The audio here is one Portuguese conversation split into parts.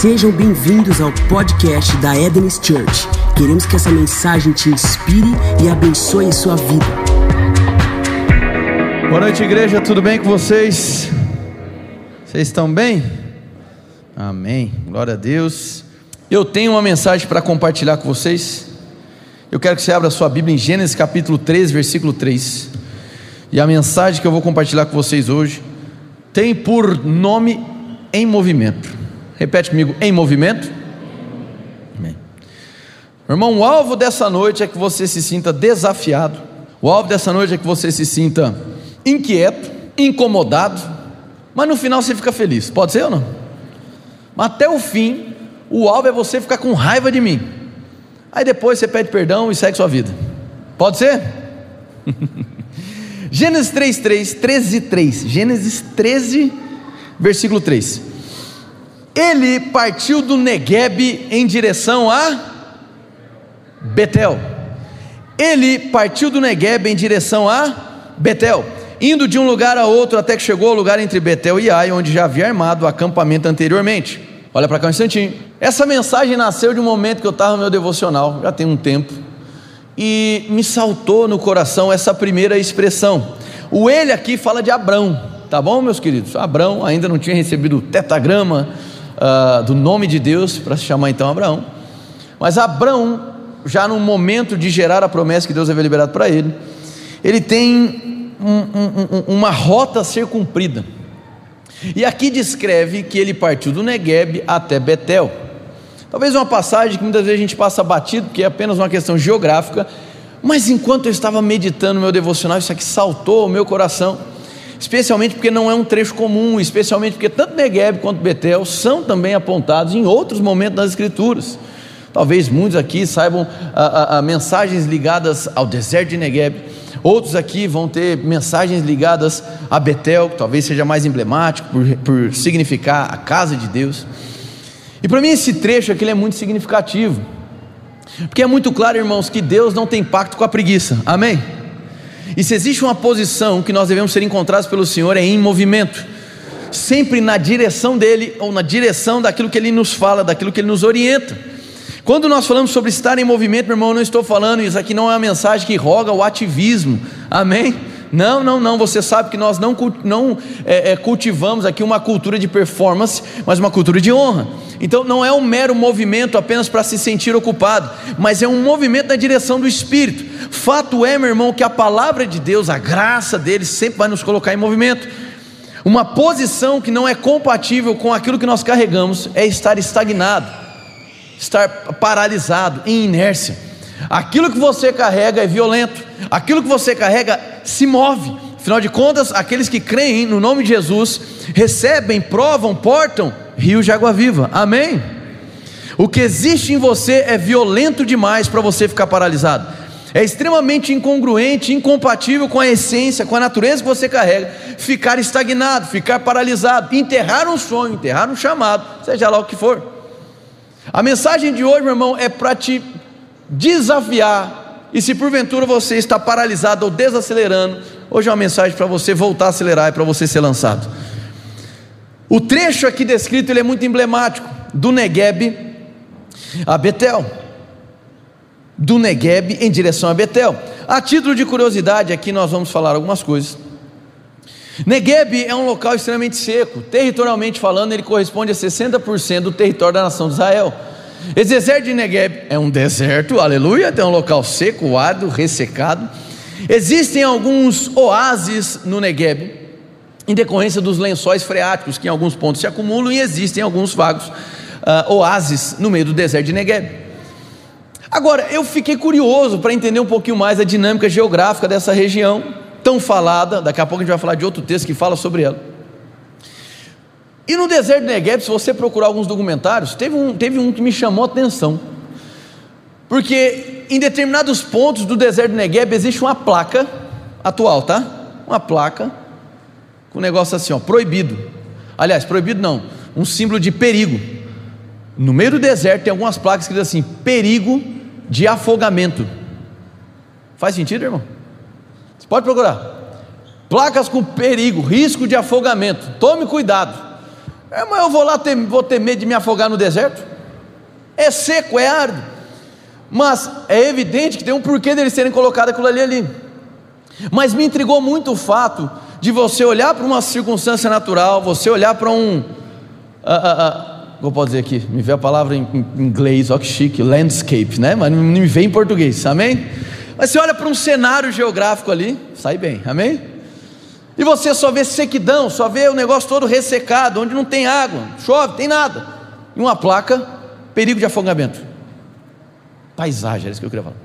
Sejam bem-vindos ao podcast da Eden's Church. Queremos que essa mensagem te inspire e abençoe sua vida. Boa noite, igreja. Tudo bem com vocês? Vocês estão bem? Amém. Glória a Deus. Eu tenho uma mensagem para compartilhar com vocês. Eu quero que você abra sua Bíblia em Gênesis capítulo 13, versículo 3. E a mensagem que eu vou compartilhar com vocês hoje tem por nome em movimento. Repete comigo, em movimento. Amém. Irmão, o alvo dessa noite é que você se sinta desafiado. O alvo dessa noite é que você se sinta inquieto, incomodado, mas no final você fica feliz. Pode ser ou não? Mas até o fim, o alvo é você ficar com raiva de mim. Aí depois você pede perdão e segue sua vida. Pode ser? Gênesis 3, 3, 13, 3. Gênesis 13, versículo 3. Ele partiu do Negueb em direção a Betel. Ele partiu do Negueb em direção a Betel, indo de um lugar a outro até que chegou ao lugar entre Betel e Ai, onde já havia armado o acampamento anteriormente. Olha para cá um instantinho. Essa mensagem nasceu de um momento que eu estava no meu devocional, já tem um tempo, e me saltou no coração essa primeira expressão. O ele aqui fala de Abrão, tá bom, meus queridos? Abrão ainda não tinha recebido o tetagrama uh, do nome de Deus para se chamar então Abraão, mas Abrão, já no momento de gerar a promessa que Deus havia liberado para ele, ele tem um, um, um, uma rota a ser cumprida. E aqui descreve que ele partiu do Negueb até Betel. Talvez uma passagem que muitas vezes a gente passa batido, porque é apenas uma questão geográfica, mas enquanto eu estava meditando meu devocional, isso aqui saltou ao meu coração, especialmente porque não é um trecho comum, especialmente porque tanto Negueb quanto Betel são também apontados em outros momentos das Escrituras. Talvez muitos aqui saibam a, a, a mensagens ligadas ao deserto de Negueb, outros aqui vão ter mensagens ligadas a Betel, que talvez seja mais emblemático por, por significar a casa de Deus. E para mim esse trecho aqui é muito significativo. Porque é muito claro, irmãos, que Deus não tem pacto com a preguiça. Amém? E se existe uma posição que nós devemos ser encontrados pelo Senhor é em movimento, sempre na direção dele ou na direção daquilo que ele nos fala, daquilo que ele nos orienta. Quando nós falamos sobre estar em movimento, meu irmão, eu não estou falando, isso aqui não é uma mensagem que roga o ativismo. Amém? Não, não, não. Você sabe que nós não, não é, é, cultivamos aqui uma cultura de performance, mas uma cultura de honra. Então não é um mero movimento apenas para se sentir ocupado, mas é um movimento na direção do Espírito. Fato é, meu irmão, que a palavra de Deus, a graça dele, sempre vai nos colocar em movimento. Uma posição que não é compatível com aquilo que nós carregamos é estar estagnado, estar paralisado, em inércia. Aquilo que você carrega é violento, aquilo que você carrega se move. Afinal de contas, aqueles que creem no nome de Jesus recebem, provam, portam rios de água viva. Amém? O que existe em você é violento demais para você ficar paralisado. É extremamente incongruente, incompatível com a essência, com a natureza que você carrega, ficar estagnado, ficar paralisado, enterrar um sonho, enterrar um chamado, seja lá o que for. A mensagem de hoje, meu irmão, é para te desafiar. E se porventura você está paralisado ou desacelerando, hoje é uma mensagem para você voltar a acelerar e para você ser lançado. O trecho aqui descrito ele é muito emblemático do Negueb a Betel. Do Negueb em direção a Betel. A título de curiosidade, aqui nós vamos falar algumas coisas. Negueb é um local extremamente seco, territorialmente falando, ele corresponde a 60% do território da nação de Israel. Esse deserto de Negueb é um deserto, aleluia, tem um local seco, árido, ressecado. Existem alguns oásis no Negueb, em decorrência dos lençóis freáticos que em alguns pontos se acumulam e existem alguns vagos uh, oásis no meio do deserto de Negev. Agora, eu fiquei curioso para entender um pouquinho mais a dinâmica geográfica dessa região tão falada, daqui a pouco a gente vai falar de outro texto que fala sobre ela. E no deserto de Negev, se você procurar alguns documentários, teve um, teve um que me chamou a atenção. Porque em determinados pontos do deserto de Negev existe uma placa atual, tá? Uma placa com um negócio assim, ó, proibido. Aliás, proibido não, um símbolo de perigo. No meio do deserto tem algumas placas que dizem assim: perigo de afogamento. Faz sentido, irmão? Você pode procurar. Placas com perigo, risco de afogamento. Tome cuidado. É, mas eu vou lá, ter, vou ter medo de me afogar no deserto? É seco, é árido. Mas é evidente que tem um porquê deles terem colocado aquilo ali ali. Mas me intrigou muito o fato de você olhar para uma circunstância natural, você olhar para um. Uh, uh, uh, dizer aqui, me veio a palavra em, em inglês, ó que chique, landscape, né? Mas não me veio em português, amém? Mas você olha para um cenário geográfico ali, sai bem, amém? E você só vê sequidão, só vê o negócio todo ressecado, onde não tem água, chove, tem nada. E uma placa, perigo de afogamento. Paisagem, era isso que eu queria falar.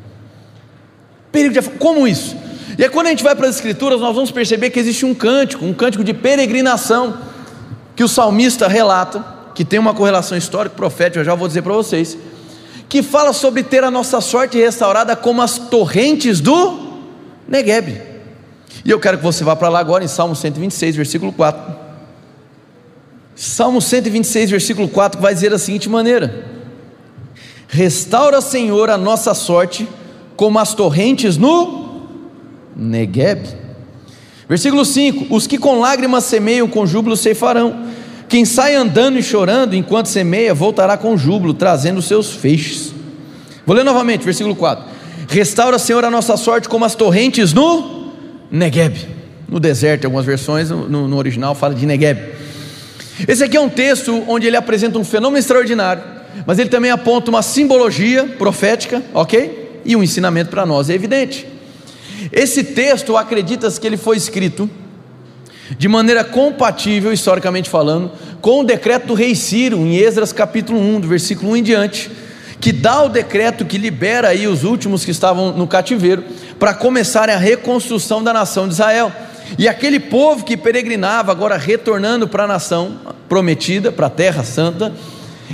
Perigo de afogamento. Como isso? E aí, quando a gente vai para as Escrituras, nós vamos perceber que existe um cântico, um cântico de peregrinação, que o salmista relata, que tem uma correlação histórica profética, eu já vou dizer para vocês, que fala sobre ter a nossa sorte restaurada como as torrentes do Negueb. E eu quero que você vá para lá agora em Salmo 126, versículo 4. Salmo 126, versículo 4, vai dizer da seguinte maneira: Restaura, Senhor, a nossa sorte como as torrentes no Negueb. Versículo 5: Os que com lágrimas semeiam, com júbilo ceifarão. Quem sai andando e chorando enquanto semeia, voltará com júbilo, trazendo seus feixes. Vou ler novamente, versículo 4. Restaura, Senhor, a nossa sorte como as torrentes no Negueb. No deserto, algumas versões, no, no original fala de Negueb. Esse aqui é um texto onde ele apresenta um fenômeno extraordinário, mas ele também aponta uma simbologia profética, ok? E um ensinamento para nós, é evidente. Esse texto, acredita-se que ele foi escrito de maneira compatível, historicamente falando, com o decreto do rei Ciro, em Esdras capítulo 1, do versículo 1 em diante, que dá o decreto que libera aí os últimos que estavam no cativeiro, para começarem a reconstrução da nação de Israel. E aquele povo que peregrinava, agora retornando para a nação prometida, para a terra santa,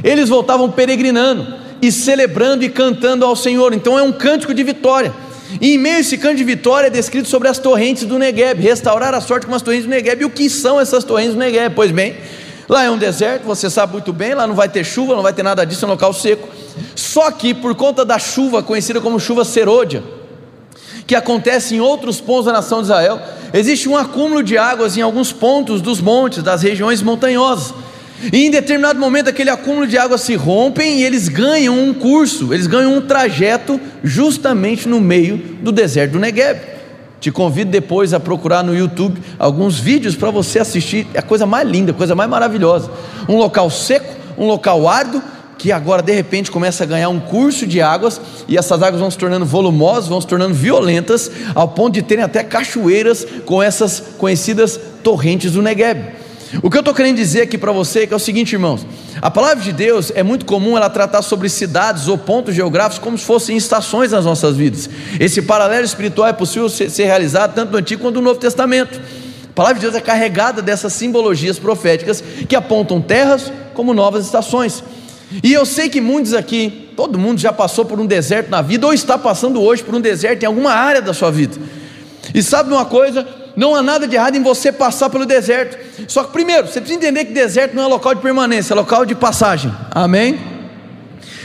eles voltavam peregrinando e celebrando e cantando ao Senhor. Então é um cântico de vitória. E em meio a esse canto de vitória é descrito sobre as torrentes do Negueb, restaurar a sorte com as torrentes do Negueb. E o que são essas torrentes do Negueb? Pois bem, lá é um deserto, você sabe muito bem, lá não vai ter chuva, não vai ter nada disso, é um local seco. Só que por conta da chuva, conhecida como chuva serôdia, que acontece em outros pontos da nação de Israel, existe um acúmulo de águas em alguns pontos dos montes, das regiões montanhosas. E em determinado momento aquele acúmulo de água se rompem e eles ganham um curso, eles ganham um trajeto justamente no meio do deserto do Negev. Te convido depois a procurar no YouTube alguns vídeos para você assistir, é a coisa mais linda, a coisa mais maravilhosa. Um local seco, um local árido, que agora de repente começa a ganhar um curso de águas e essas águas vão se tornando volumosas, vão se tornando violentas, ao ponto de terem até cachoeiras com essas conhecidas torrentes do Negev. O que eu estou querendo dizer aqui para você é é o seguinte, irmãos: a palavra de Deus é muito comum ela tratar sobre cidades ou pontos geográficos como se fossem estações nas nossas vidas. Esse paralelo espiritual é possível ser, ser realizado tanto no Antigo quanto no Novo Testamento. A palavra de Deus é carregada dessas simbologias proféticas que apontam terras como novas estações. E eu sei que muitos aqui, todo mundo já passou por um deserto na vida ou está passando hoje por um deserto em alguma área da sua vida. E sabe uma coisa? Não há nada de errado em você passar pelo deserto. Só que, primeiro, você precisa entender que deserto não é local de permanência, é local de passagem. Amém?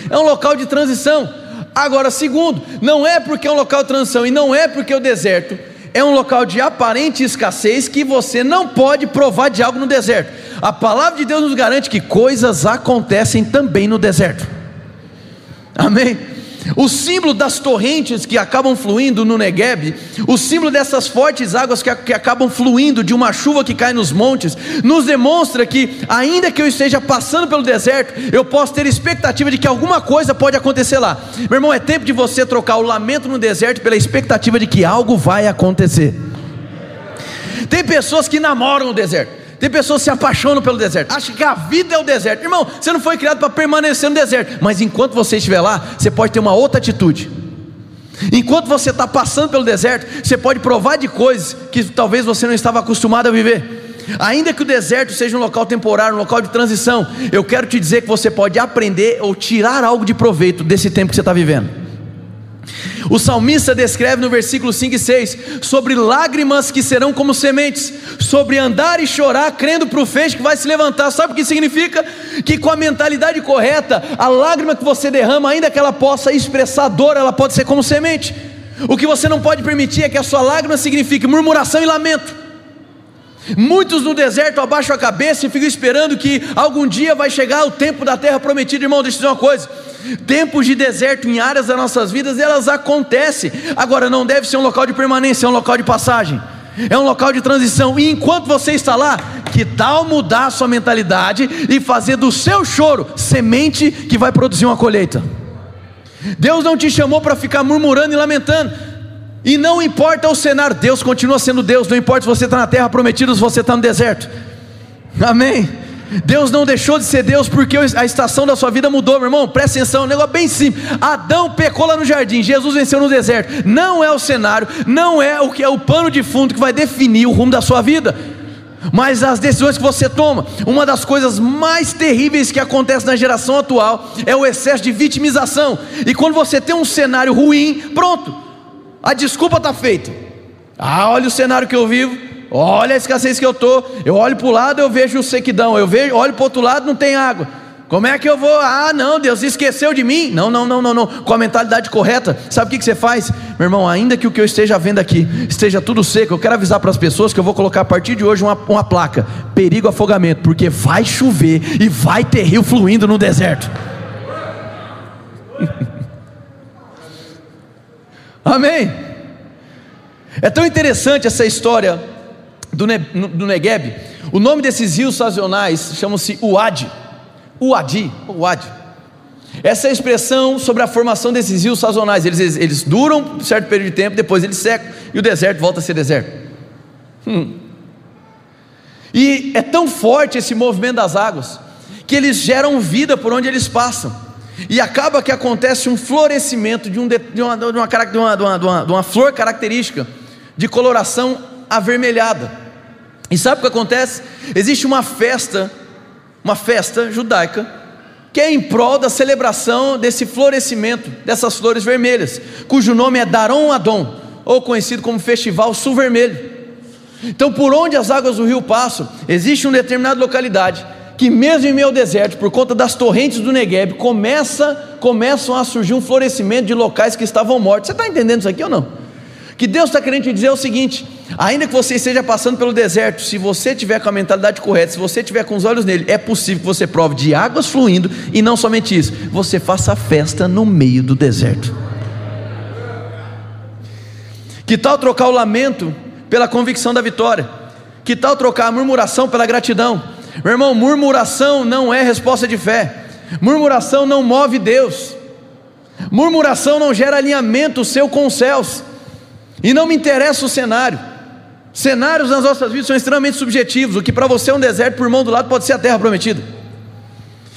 É um local de transição. Agora, segundo, não é porque é um local de transição e não é porque é o deserto é um local de aparente escassez que você não pode provar de algo no deserto. A palavra de Deus nos garante que coisas acontecem também no deserto. Amém? O símbolo das torrentes que acabam fluindo no Negueb, o símbolo dessas fortes águas que, que, acabam fluindo de uma chuva que cai nos montes, nos demonstra que, ainda que eu esteja passando pelo deserto, eu posso ter expectativa de que alguma coisa pode acontecer lá. Meu irmão, é tempo de você trocar o lamento no deserto pela expectativa de que algo vai acontecer. Tem pessoas que namoram o deserto. Tem pessoas que se apaixonam pelo deserto, acham que a vida é o deserto. Irmão, você não foi criado para permanecer no deserto, mas enquanto você estiver lá, você pode ter uma outra atitude. Enquanto você está passando pelo deserto, você pode provar de coisas que talvez você não estava acostumado a viver. Ainda que o deserto seja um local temporário, um local de transição, eu quero te dizer que você pode aprender ou tirar algo de proveito desse tempo que você está vivendo. O salmista descreve no versículo 5 e 6 sobre lágrimas que serão como sementes, sobre andar e chorar, crendo para o feixe que vai se levantar. Sabe o que significa? Que com a mentalidade correta, a lágrima que você derrama, ainda que ela possa expressar dor, ela pode ser como semente. O que você não pode permitir é que a sua lágrima signifique murmuração e lamento. Muitos no deserto abaixam a cabeça e ficam esperando que algum dia vai chegar o tempo da terra prometida. Irmão, deixa eu dizer uma coisa: tempos de deserto em áreas das nossas vidas, elas acontecem. Agora, não deve ser um local de permanência, é um local de passagem, é um local de transição. E enquanto você está lá, que tal mudar a sua mentalidade e fazer do seu choro semente que vai produzir uma colheita? Deus não te chamou para ficar murmurando e lamentando. E não importa o cenário, Deus continua sendo Deus, não importa se você está na terra prometida se você está no deserto. Amém. Deus não deixou de ser Deus porque a estação da sua vida mudou, meu irmão. Presta atenção, é um negócio bem simples. Adão pecou lá no jardim, Jesus venceu no deserto. Não é o cenário, não é o que é o pano de fundo que vai definir o rumo da sua vida. Mas as decisões que você toma, uma das coisas mais terríveis que acontece na geração atual é o excesso de vitimização. E quando você tem um cenário ruim, pronto, a desculpa está feita. Ah, olha o cenário que eu vivo, olha a escassez que eu estou. Eu olho para o lado, eu vejo sequidão. Eu vejo, olho para o outro lado, não tem água. Como é que eu vou? Ah, não, Deus esqueceu de mim. Não, não, não, não, não. Com a mentalidade correta, sabe o que, que você faz? Meu irmão, ainda que o que eu esteja vendo aqui esteja tudo seco, eu quero avisar para as pessoas que eu vou colocar a partir de hoje uma, uma placa: perigo afogamento, porque vai chover e vai ter rio fluindo no deserto. Amém? É tão interessante essa história do, ne do. O nome desses rios sazonais chama-se Uad. Uadi, Uad. Essa é a expressão sobre a formação desses rios sazonais. Eles, eles, eles duram um certo período de tempo, depois eles secam e o deserto volta a ser deserto. Hum. E é tão forte esse movimento das águas que eles geram vida por onde eles passam. E acaba que acontece um florescimento de, um, de, uma, de, uma, de, uma, de, uma, de uma flor característica de coloração avermelhada. E sabe o que acontece? Existe uma festa, uma festa judaica, que é em prol da celebração desse florescimento, dessas flores vermelhas, cujo nome é Daron Adon, ou conhecido como Festival Sul Vermelho. Então, por onde as águas do rio passam, existe uma determinada localidade que mesmo em meio ao deserto, por conta das torrentes do Negueb, começa, começam a surgir um florescimento de locais que estavam mortos. Você está entendendo isso aqui ou não? Que Deus está querendo te dizer o seguinte: ainda que você esteja passando pelo deserto, se você tiver com a mentalidade correta, se você tiver com os olhos nele, é possível que você prove de águas fluindo e não somente isso, você faça festa no meio do deserto. Que tal trocar o lamento pela convicção da vitória? Que tal trocar a murmuração pela gratidão? Meu irmão, murmuração não é resposta de fé. Murmuração não move Deus. Murmuração não gera alinhamento seu com os céus. E não me interessa o cenário. Cenários nas nossas vidas são extremamente subjetivos. O que para você é um deserto, por mão do lado, pode ser a terra prometida.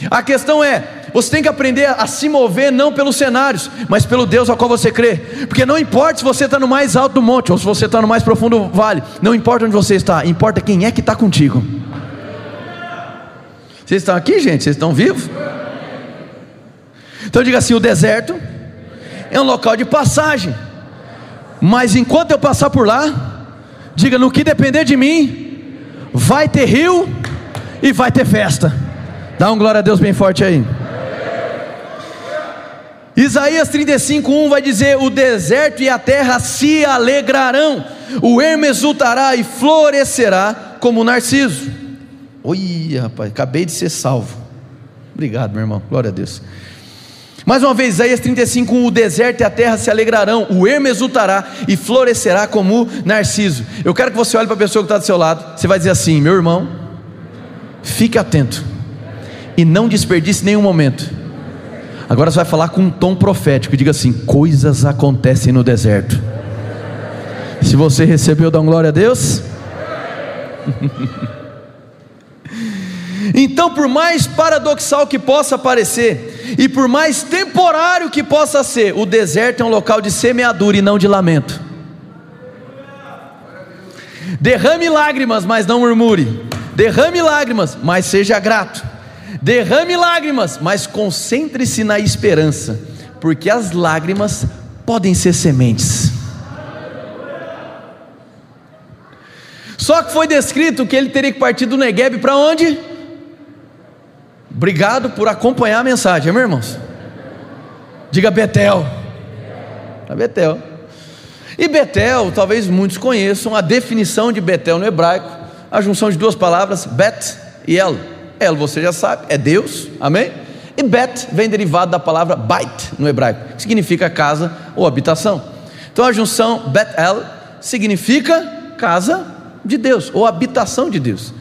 A questão é: você tem que aprender a se mover não pelos cenários, mas pelo Deus ao qual você crê. Porque não importa se você está no mais alto do monte ou se você está no mais profundo vale, não importa onde você está, importa quem é que está contigo. Vocês estão aqui, gente? Vocês estão vivos? Então diga assim: o deserto é um local de passagem. Mas enquanto eu passar por lá, diga: no que depender de mim, vai ter rio e vai ter festa. Dá um glória a Deus bem forte aí. Isaías 35:1 vai dizer: O deserto e a terra se alegrarão, o ermo exultará e florescerá como o narciso. Oi, rapaz, acabei de ser salvo. Obrigado, meu irmão. Glória a Deus. Mais uma vez, Isaías 35, o deserto e a terra se alegrarão, o ermo exultará e florescerá como narciso. Eu quero que você olhe para a pessoa que está do seu lado, você vai dizer assim: meu irmão, fique atento e não desperdice nenhum momento. Agora você vai falar com um tom profético e diga assim: coisas acontecem no deserto. Se você recebeu, dá um glória a Deus. Então, por mais paradoxal que possa parecer, e por mais temporário que possa ser, o deserto é um local de semeadura e não de lamento. Derrame lágrimas, mas não murmure. Derrame lágrimas, mas seja grato. Derrame lágrimas, mas concentre-se na esperança, porque as lágrimas podem ser sementes. Só que foi descrito que ele teria que partir do Negueb para onde? Obrigado por acompanhar a mensagem, meus irmãos. Diga Betel. A Betel. E Betel, talvez muitos conheçam a definição de Betel no hebraico. a junção de duas palavras, Bet e El. El, você já sabe, é Deus, amém? E Bet vem derivado da palavra Bait no hebraico, que significa casa ou habitação. Então a junção Bet El significa casa de Deus ou habitação de Deus.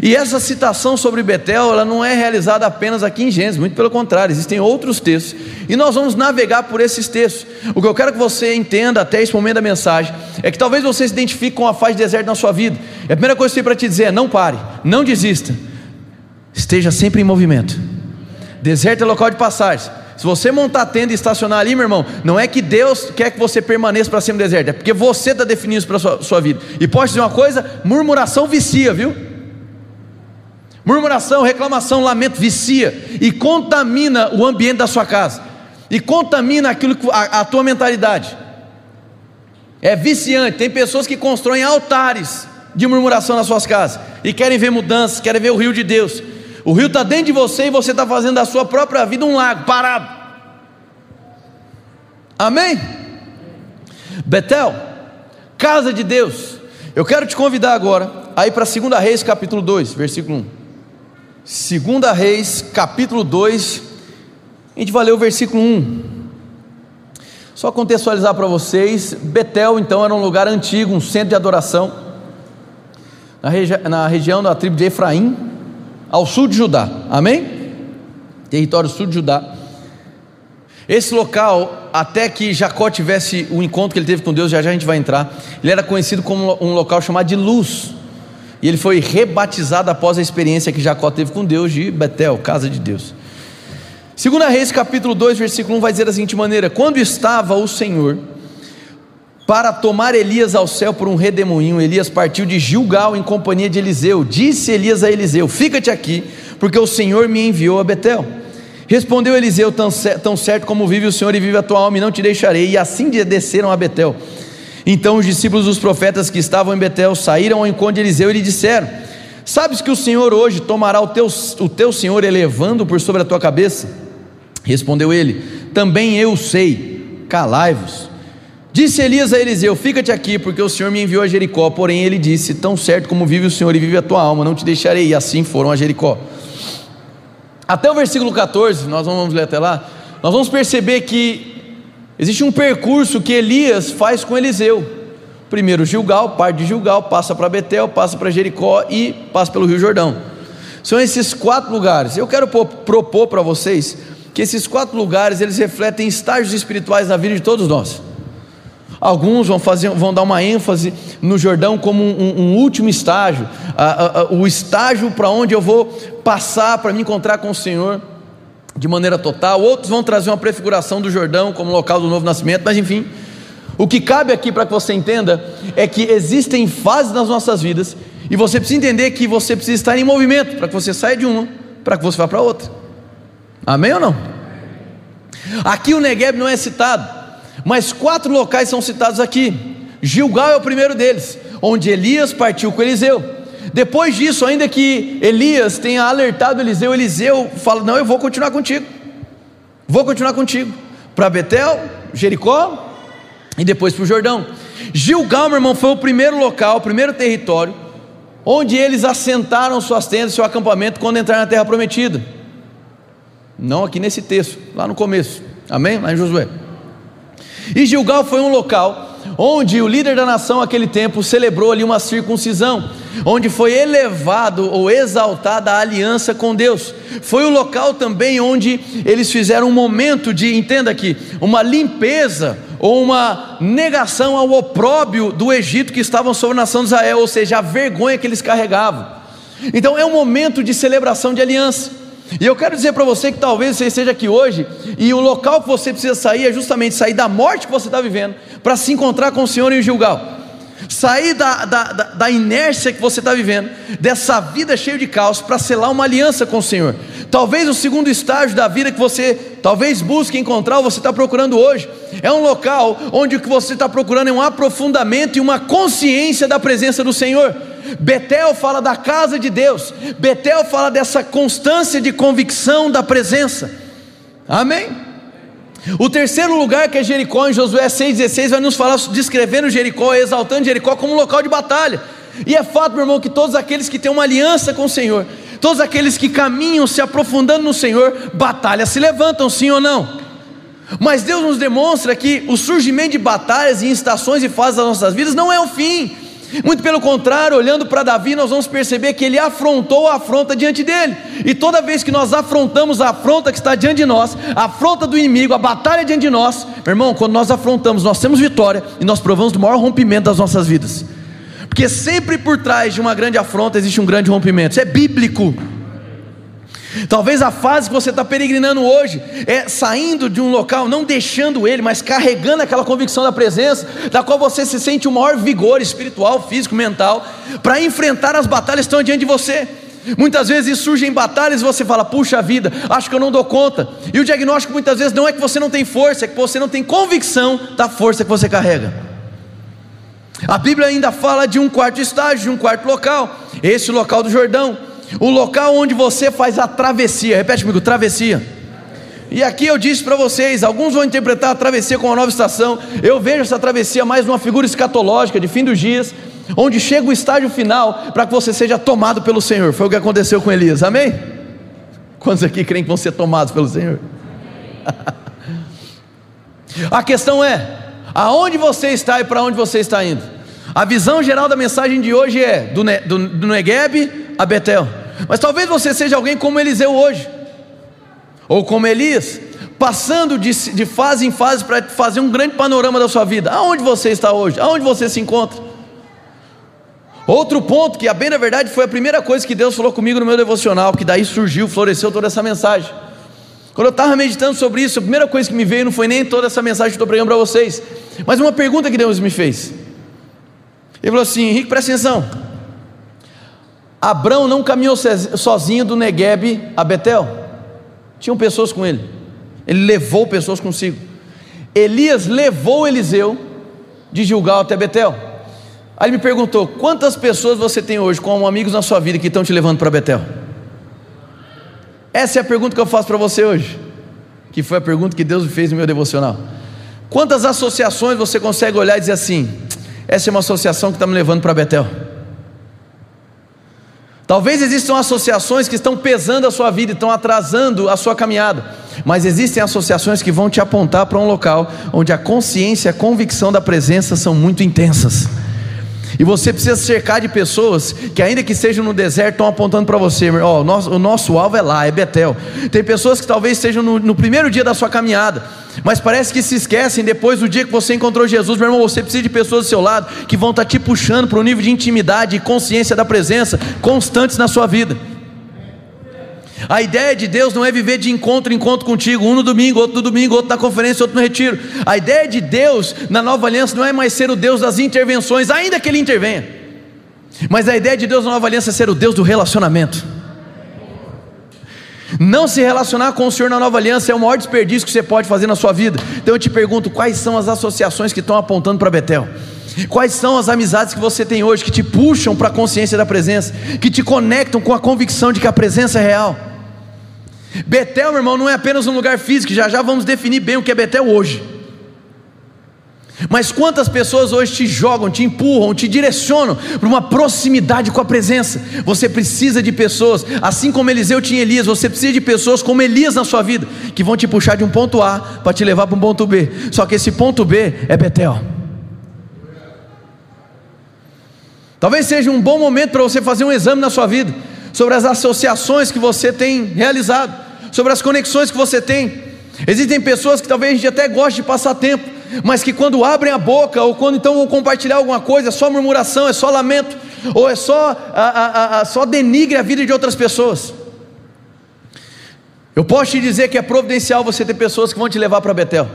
E essa citação sobre Betel, ela não é realizada apenas aqui em Gênesis, muito pelo contrário, existem outros textos. E nós vamos navegar por esses textos. O que eu quero que você entenda até esse momento da mensagem é que talvez você se identifique com a fase de deserto na sua vida. E a primeira coisa que eu tenho para te dizer é: não pare, não desista, esteja sempre em movimento. Deserto é local de passagem. Se você montar tenda e estacionar ali, meu irmão, não é que Deus quer que você permaneça para sempre no deserto, é porque você está definindo isso para a sua, sua vida. E pode dizer uma coisa: murmuração vicia, viu? Murmuração, reclamação, lamento vicia e contamina o ambiente da sua casa, e contamina aquilo a, a tua mentalidade. É viciante. Tem pessoas que constroem altares de murmuração nas suas casas e querem ver mudanças, querem ver o rio de Deus. O rio está dentro de você e você está fazendo da sua própria vida um lago parado. Amém? Betel, casa de Deus. Eu quero te convidar agora a ir para 2 Reis, capítulo 2, versículo 1. Segunda Reis, capítulo 2, a gente vai ler o versículo 1. Só contextualizar para vocês, Betel então era um lugar antigo, um centro de adoração, na, regi na região da tribo de Efraim, ao sul de Judá, amém? Território sul de Judá. Esse local, até que Jacó tivesse o encontro que ele teve com Deus, já já a gente vai entrar, ele era conhecido como um local chamado de luz, e ele foi rebatizado após a experiência que Jacó teve com Deus de Betel, casa de Deus. Segunda Reis, capítulo 2, versículo 1 vai dizer da seguinte maneira: Quando estava o Senhor para tomar Elias ao céu por um redemoinho, Elias partiu de Gilgal em companhia de Eliseu. Disse Elias a Eliseu: Fica-te aqui, porque o Senhor me enviou a Betel. Respondeu Eliseu: tão, certo como vive o Senhor e vive a tua alma, e não te deixarei. E assim desceram a Betel. Então os discípulos dos profetas que estavam em Betel saíram ao encontro de Eliseu e lhe disseram: Sabes que o Senhor hoje tomará o teu, o teu Senhor elevando por sobre a tua cabeça? Respondeu ele: Também eu sei, calai-vos. Disse Elias a Eliseu: Fica-te aqui, porque o Senhor me enviou a Jericó. Porém, ele disse: Tão certo como vive o Senhor e vive a tua alma, não te deixarei. E assim foram a Jericó. Até o versículo 14, nós vamos ler até lá. Nós vamos perceber que Existe um percurso que Elias faz com Eliseu. Primeiro Gilgal, parte de Gilgal, passa para Betel, passa para Jericó e passa pelo Rio Jordão. São esses quatro lugares. Eu quero propor para vocês que esses quatro lugares eles refletem estágios espirituais na vida de todos nós. Alguns vão, fazer, vão dar uma ênfase no Jordão como um, um último estágio, a, a, a, o estágio para onde eu vou passar para me encontrar com o Senhor de maneira total, outros vão trazer uma prefiguração do Jordão como local do novo nascimento, mas enfim, o que cabe aqui para que você entenda é que existem fases nas nossas vidas e você precisa entender que você precisa estar em movimento para que você saia de uma, para que você vá para outra. Amém ou não? Aqui o Negueb não é citado, mas quatro locais são citados aqui. Gilgal é o primeiro deles, onde Elias partiu com Eliseu. Depois disso, ainda que Elias tenha alertado Eliseu, Eliseu fala: Não, eu vou continuar contigo. Vou continuar contigo. Para Betel, Jericó e depois para o Jordão. Gilgal, meu irmão, foi o primeiro local, o primeiro território, onde eles assentaram suas tendas, seu acampamento, quando entraram na terra prometida. Não aqui nesse texto, lá no começo. Amém? Lá em Josué. E Gilgal foi um local onde o líder da nação naquele tempo celebrou ali uma circuncisão, onde foi elevado ou exaltada a aliança com Deus. Foi o local também onde eles fizeram um momento de, entenda aqui, uma limpeza ou uma negação ao opróbio do Egito que estavam sobre a nação de Israel, ou seja, a vergonha que eles carregavam. Então é um momento de celebração de aliança. E eu quero dizer para você que talvez você esteja aqui hoje e o local que você precisa sair é justamente sair da morte que você está vivendo para se encontrar com o Senhor em Gilgal. Sair da, da, da, da inércia que você está vivendo, dessa vida cheia de caos, para selar uma aliança com o Senhor. Talvez o segundo estágio da vida que você talvez busque encontrar, ou você está procurando hoje, é um local onde o que você está procurando é um aprofundamento e uma consciência da presença do Senhor. Betel fala da casa de Deus, Betel fala dessa constância de convicção da presença. Amém? O terceiro lugar que é Jericó, em Josué 6,16, vai nos falar descrevendo Jericó, exaltando Jericó como um local de batalha. E é fato, meu irmão, que todos aqueles que têm uma aliança com o Senhor, todos aqueles que caminham se aprofundando no Senhor, batalhas se levantam, sim ou não? Mas Deus nos demonstra que o surgimento de batalhas em estações e fases das nossas vidas não é o fim. Muito pelo contrário, olhando para Davi, nós vamos perceber que ele afrontou a afronta diante dele. E toda vez que nós afrontamos a afronta que está diante de nós, a afronta do inimigo, a batalha diante de nós, meu irmão, quando nós afrontamos, nós temos vitória e nós provamos do maior rompimento das nossas vidas. Porque sempre por trás de uma grande afronta existe um grande rompimento. Isso é bíblico. Talvez a fase que você está peregrinando hoje é saindo de um local, não deixando ele, mas carregando aquela convicção da presença, da qual você se sente o maior vigor espiritual, físico, mental, para enfrentar as batalhas que estão diante de você. Muitas vezes surgem batalhas e você fala, puxa vida, acho que eu não dou conta. E o diagnóstico muitas vezes não é que você não tem força, é que você não tem convicção da força que você carrega. A Bíblia ainda fala de um quarto estágio, de um quarto local, esse local do Jordão o local onde você faz a travessia. Repete comigo: travessia. E aqui eu disse para vocês: alguns vão interpretar a travessia como uma nova estação. Eu vejo essa travessia mais uma figura escatológica de fim dos dias, onde chega o estágio final para que você seja tomado pelo Senhor. Foi o que aconteceu com Elias, amém? Quantos aqui creem que vão ser tomados pelo Senhor? a questão é: aonde você está e para onde você está indo? A visão geral da mensagem de hoje é do, do, do Negueb a Betel. Mas talvez você seja alguém como Eliseu hoje, ou como Elias, passando de, de fase em fase para fazer um grande panorama da sua vida. Aonde você está hoje? Aonde você se encontra? Outro ponto que, a bem na verdade, foi a primeira coisa que Deus falou comigo no meu devocional, que daí surgiu, floresceu toda essa mensagem. Quando eu estava meditando sobre isso, a primeira coisa que me veio não foi nem toda essa mensagem que estou pregando para vocês, mas uma pergunta que Deus me fez. Ele falou assim: Henrique, presta atenção. Abraão não caminhou sozinho do Negueb a Betel. Tinham pessoas com ele. Ele levou pessoas consigo. Elias levou Eliseu de Gilgal até Betel. Aí ele me perguntou: quantas pessoas você tem hoje como amigos na sua vida que estão te levando para Betel? Essa é a pergunta que eu faço para você hoje, que foi a pergunta que Deus me fez no meu devocional. Quantas associações você consegue olhar e dizer assim: essa é uma associação que está me levando para Betel? Talvez existam associações que estão pesando a sua vida, estão atrasando a sua caminhada, mas existem associações que vão te apontar para um local onde a consciência e a convicção da presença são muito intensas. E você precisa cercar de pessoas que, ainda que estejam no deserto, estão apontando para você: oh, o, nosso, o nosso alvo é lá, é Betel. Tem pessoas que talvez estejam no, no primeiro dia da sua caminhada, mas parece que se esquecem depois do dia que você encontrou Jesus, meu irmão. Você precisa de pessoas do seu lado que vão estar tá te puxando para um nível de intimidade e consciência da presença constantes na sua vida. A ideia de Deus não é viver de encontro em encontro contigo, um no domingo, outro no domingo, outro na conferência, outro no retiro. A ideia de Deus na nova aliança não é mais ser o Deus das intervenções, ainda que Ele intervenha. Mas a ideia de Deus na nova aliança é ser o Deus do relacionamento. Não se relacionar com o Senhor na nova aliança é o maior desperdício que você pode fazer na sua vida. Então eu te pergunto: quais são as associações que estão apontando para Betel? Quais são as amizades que você tem hoje que te puxam para a consciência da presença, que te conectam com a convicção de que a presença é real? Betel, meu irmão, não é apenas um lugar físico, já já vamos definir bem o que é Betel hoje. Mas quantas pessoas hoje te jogam, te empurram, te direcionam para uma proximidade com a presença? Você precisa de pessoas, assim como Eliseu tinha Elias, você precisa de pessoas como Elias na sua vida, que vão te puxar de um ponto A para te levar para um ponto B. Só que esse ponto B é Betel. Talvez seja um bom momento para você fazer um exame na sua vida sobre as associações que você tem realizado, sobre as conexões que você tem. Existem pessoas que talvez até goste de passar tempo, mas que quando abrem a boca, ou quando então vão compartilhar alguma coisa, é só murmuração, é só lamento, ou é só, a, a, a, só denigre a vida de outras pessoas. Eu posso te dizer que é providencial você ter pessoas que vão te levar para Betel.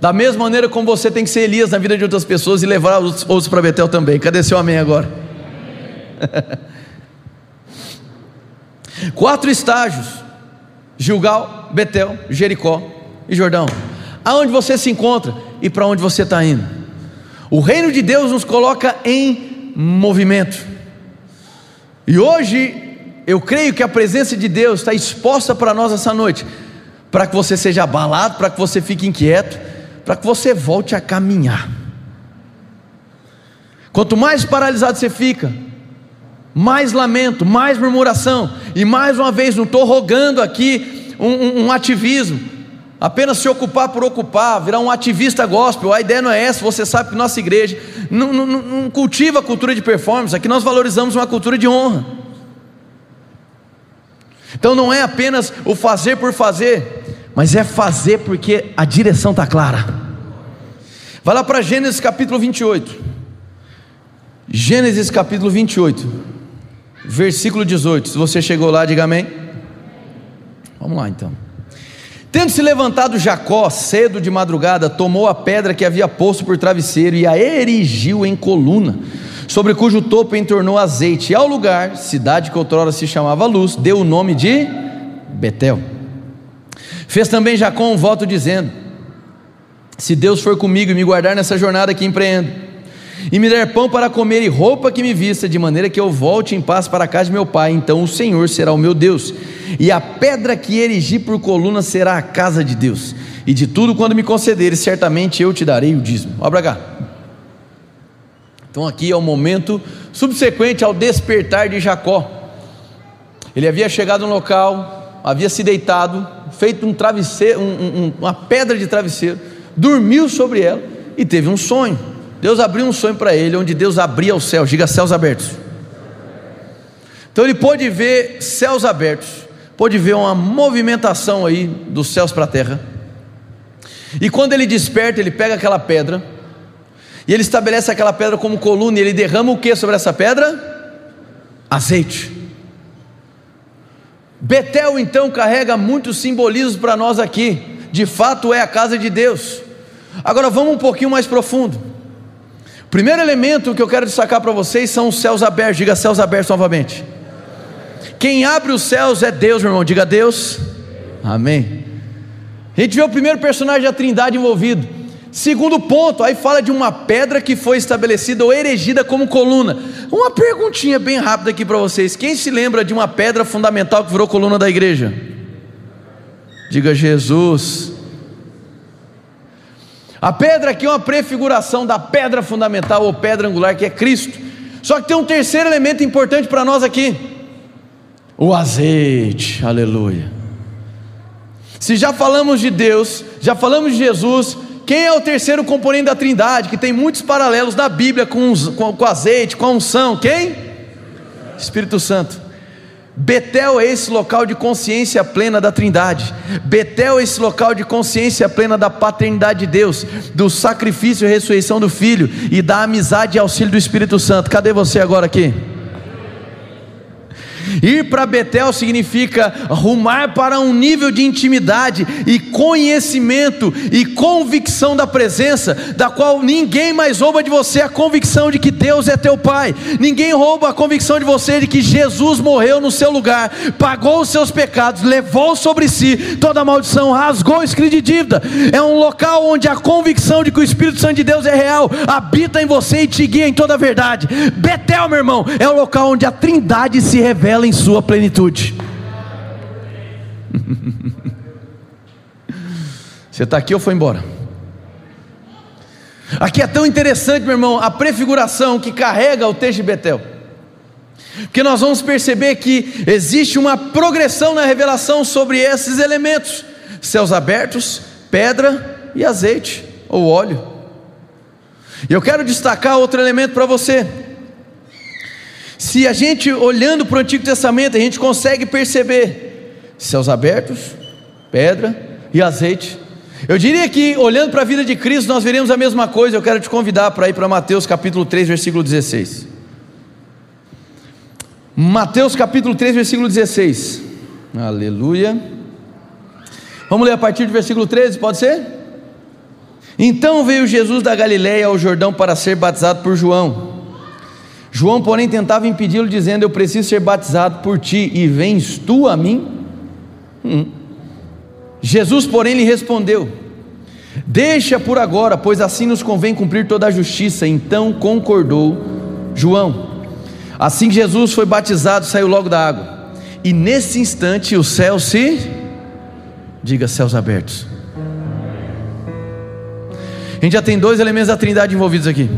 Da mesma maneira como você tem que ser Elias na vida de outras pessoas e levar os outros para Betel também. Cadê seu amém agora? Quatro estágios: Gilgal, Betel, Jericó e Jordão. Aonde você se encontra e para onde você está indo? O reino de Deus nos coloca em movimento. E hoje eu creio que a presença de Deus está exposta para nós essa noite, para que você seja abalado, para que você fique inquieto, para que você volte a caminhar. Quanto mais paralisado você fica, mais lamento, mais murmuração, e mais uma vez, não estou rogando aqui um, um, um, ativismo, apenas se ocupar por ocupar, virar um ativista gospel, a ideia não é essa, você sabe que nossa igreja não, não, não cultiva a cultura de performance, aqui nós valorizamos uma cultura de honra. Então não é apenas o fazer por fazer, mas é fazer porque a direção está clara. Vai lá para Gênesis capítulo 28. Gênesis capítulo 28, versículo 18. Se você chegou lá, diga amém. Vamos lá então. Tendo se levantado Jacó cedo de madrugada, tomou a pedra que havia posto por travesseiro e a erigiu em coluna, sobre cujo topo entornou azeite. E ao lugar, cidade que outrora se chamava Luz, deu o nome de Betel. Fez também Jacó um voto dizendo: Se Deus for comigo e me guardar nessa jornada que empreendo, e me der pão para comer e roupa que me vista, de maneira que eu volte em paz para a casa de meu pai, então o Senhor será o meu Deus, e a pedra que erigi por coluna será a casa de Deus, e de tudo quando me concederes, certamente eu te darei o dízimo. Olha para cá. Então aqui é o momento subsequente ao despertar de Jacó. Ele havia chegado no local, havia se deitado, feito um travesseiro, um, um, uma pedra de travesseiro, dormiu sobre ela e teve um sonho. Deus abriu um sonho para ele, onde Deus abria os céus, diga céus abertos. Então ele pôde ver céus abertos, pôde ver uma movimentação aí dos céus para a terra. E quando ele desperta, ele pega aquela pedra, e ele estabelece aquela pedra como coluna, e ele derrama o que sobre essa pedra? Azeite. Betel então carrega muitos simbolismos para nós aqui, de fato é a casa de Deus. Agora vamos um pouquinho mais profundo. Primeiro elemento que eu quero destacar para vocês são os céus abertos. Diga céus abertos novamente. Quem abre os céus é Deus, meu irmão. Diga Deus. Amém. A gente vê o primeiro personagem da Trindade envolvido. Segundo ponto, aí fala de uma pedra que foi estabelecida ou erigida como coluna. Uma perguntinha bem rápida aqui para vocês: quem se lembra de uma pedra fundamental que virou coluna da igreja? Diga Jesus. A pedra aqui é uma prefiguração da pedra fundamental ou pedra angular que é Cristo. Só que tem um terceiro elemento importante para nós aqui: o azeite. Aleluia. Se já falamos de Deus, já falamos de Jesus, quem é o terceiro componente da Trindade, que tem muitos paralelos na Bíblia com, com, com azeite, com a unção? Quem? Espírito Santo. Betel é esse local de consciência plena da Trindade. Betel é esse local de consciência plena da paternidade de Deus, do sacrifício e ressurreição do Filho e da amizade e auxílio do Espírito Santo. Cadê você agora aqui? Ir para Betel significa rumar para um nível de intimidade e conhecimento e convicção da presença, da qual ninguém mais rouba de você a convicção de que Deus é teu Pai, ninguém rouba a convicção de você de que Jesus morreu no seu lugar, pagou os seus pecados, levou sobre si toda maldição, rasgou o escrito de dívida. É um local onde a convicção de que o Espírito Santo de Deus é real habita em você e te guia em toda a verdade. Betel, meu irmão, é o local onde a Trindade se revela em sua plenitude. Você está aqui ou foi embora? Aqui é tão interessante, meu irmão, a prefiguração que carrega o texto de Betel. Porque nós vamos perceber que existe uma progressão na revelação sobre esses elementos: céus abertos, pedra e azeite ou óleo. E eu quero destacar outro elemento para você. Se a gente olhando para o Antigo Testamento, a gente consegue perceber céus abertos, pedra e azeite. Eu diria que olhando para a vida de Cristo, nós veremos a mesma coisa. Eu quero te convidar para ir para Mateus capítulo 3, versículo 16. Mateus capítulo 3, versículo 16. Aleluia. Vamos ler a partir do versículo 13, pode ser? Então veio Jesus da Galiléia ao Jordão para ser batizado por João. João, porém, tentava impedi-lo, dizendo: Eu preciso ser batizado por ti, e vens tu a mim? Hum. Jesus, porém, lhe respondeu: Deixa por agora, pois assim nos convém cumprir toda a justiça. Então concordou João. Assim que Jesus foi batizado, saiu logo da água, e nesse instante o céu se, diga céus abertos. A gente já tem dois elementos da Trindade envolvidos aqui.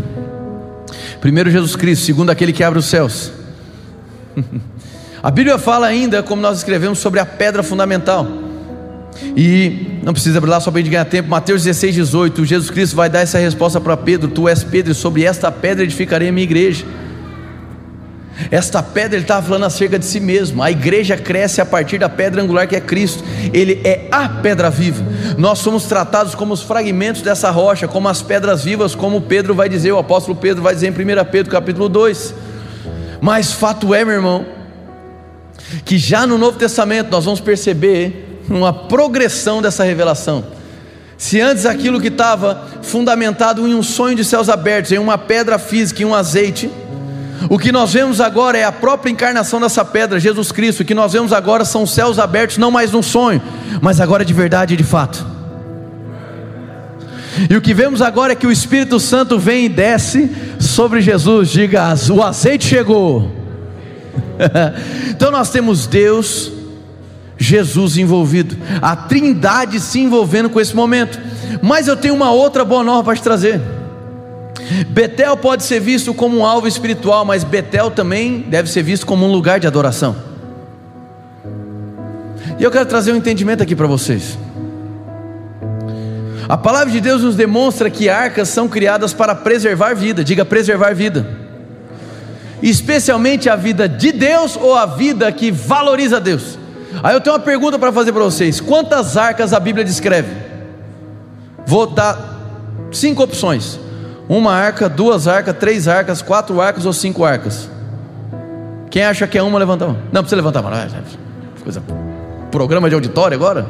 Primeiro Jesus Cristo, segundo aquele que abre os céus. A Bíblia fala ainda, como nós escrevemos, sobre a pedra fundamental. E não precisa abrir lá só para a gente ganhar tempo. Mateus 16, 18. Jesus Cristo vai dar essa resposta para Pedro: Tu és Pedro, e sobre esta pedra edificarei a minha igreja. Esta pedra ele estava falando acerca de si mesmo. A igreja cresce a partir da pedra angular que é Cristo. Ele é a pedra viva. Nós somos tratados como os fragmentos dessa rocha, como as pedras vivas, como Pedro vai dizer, o apóstolo Pedro vai dizer em 1 Pedro capítulo 2. Mas fato é, meu irmão, que já no Novo Testamento nós vamos perceber uma progressão dessa revelação. Se antes aquilo que estava fundamentado em um sonho de céus abertos, em uma pedra física, em um azeite, o que nós vemos agora é a própria encarnação dessa pedra, Jesus Cristo. O que nós vemos agora são céus abertos, não mais num sonho, mas agora de verdade e de fato. E o que vemos agora é que o Espírito Santo vem e desce sobre Jesus. Diga, o azeite chegou. então nós temos Deus, Jesus envolvido, a Trindade se envolvendo com esse momento. Mas eu tenho uma outra boa nova para te trazer. Betel pode ser visto como um alvo espiritual, mas Betel também deve ser visto como um lugar de adoração. E eu quero trazer um entendimento aqui para vocês. A palavra de Deus nos demonstra que arcas são criadas para preservar vida, diga preservar vida, especialmente a vida de Deus ou a vida que valoriza Deus. Aí eu tenho uma pergunta para fazer para vocês: quantas arcas a Bíblia descreve? Vou dar cinco opções: uma arca, duas arcas, três arcas, quatro arcas ou cinco arcas? Quem acha que é uma, levanta a mão. Não precisa levantar a mão. É, é, coisa, programa de auditório agora?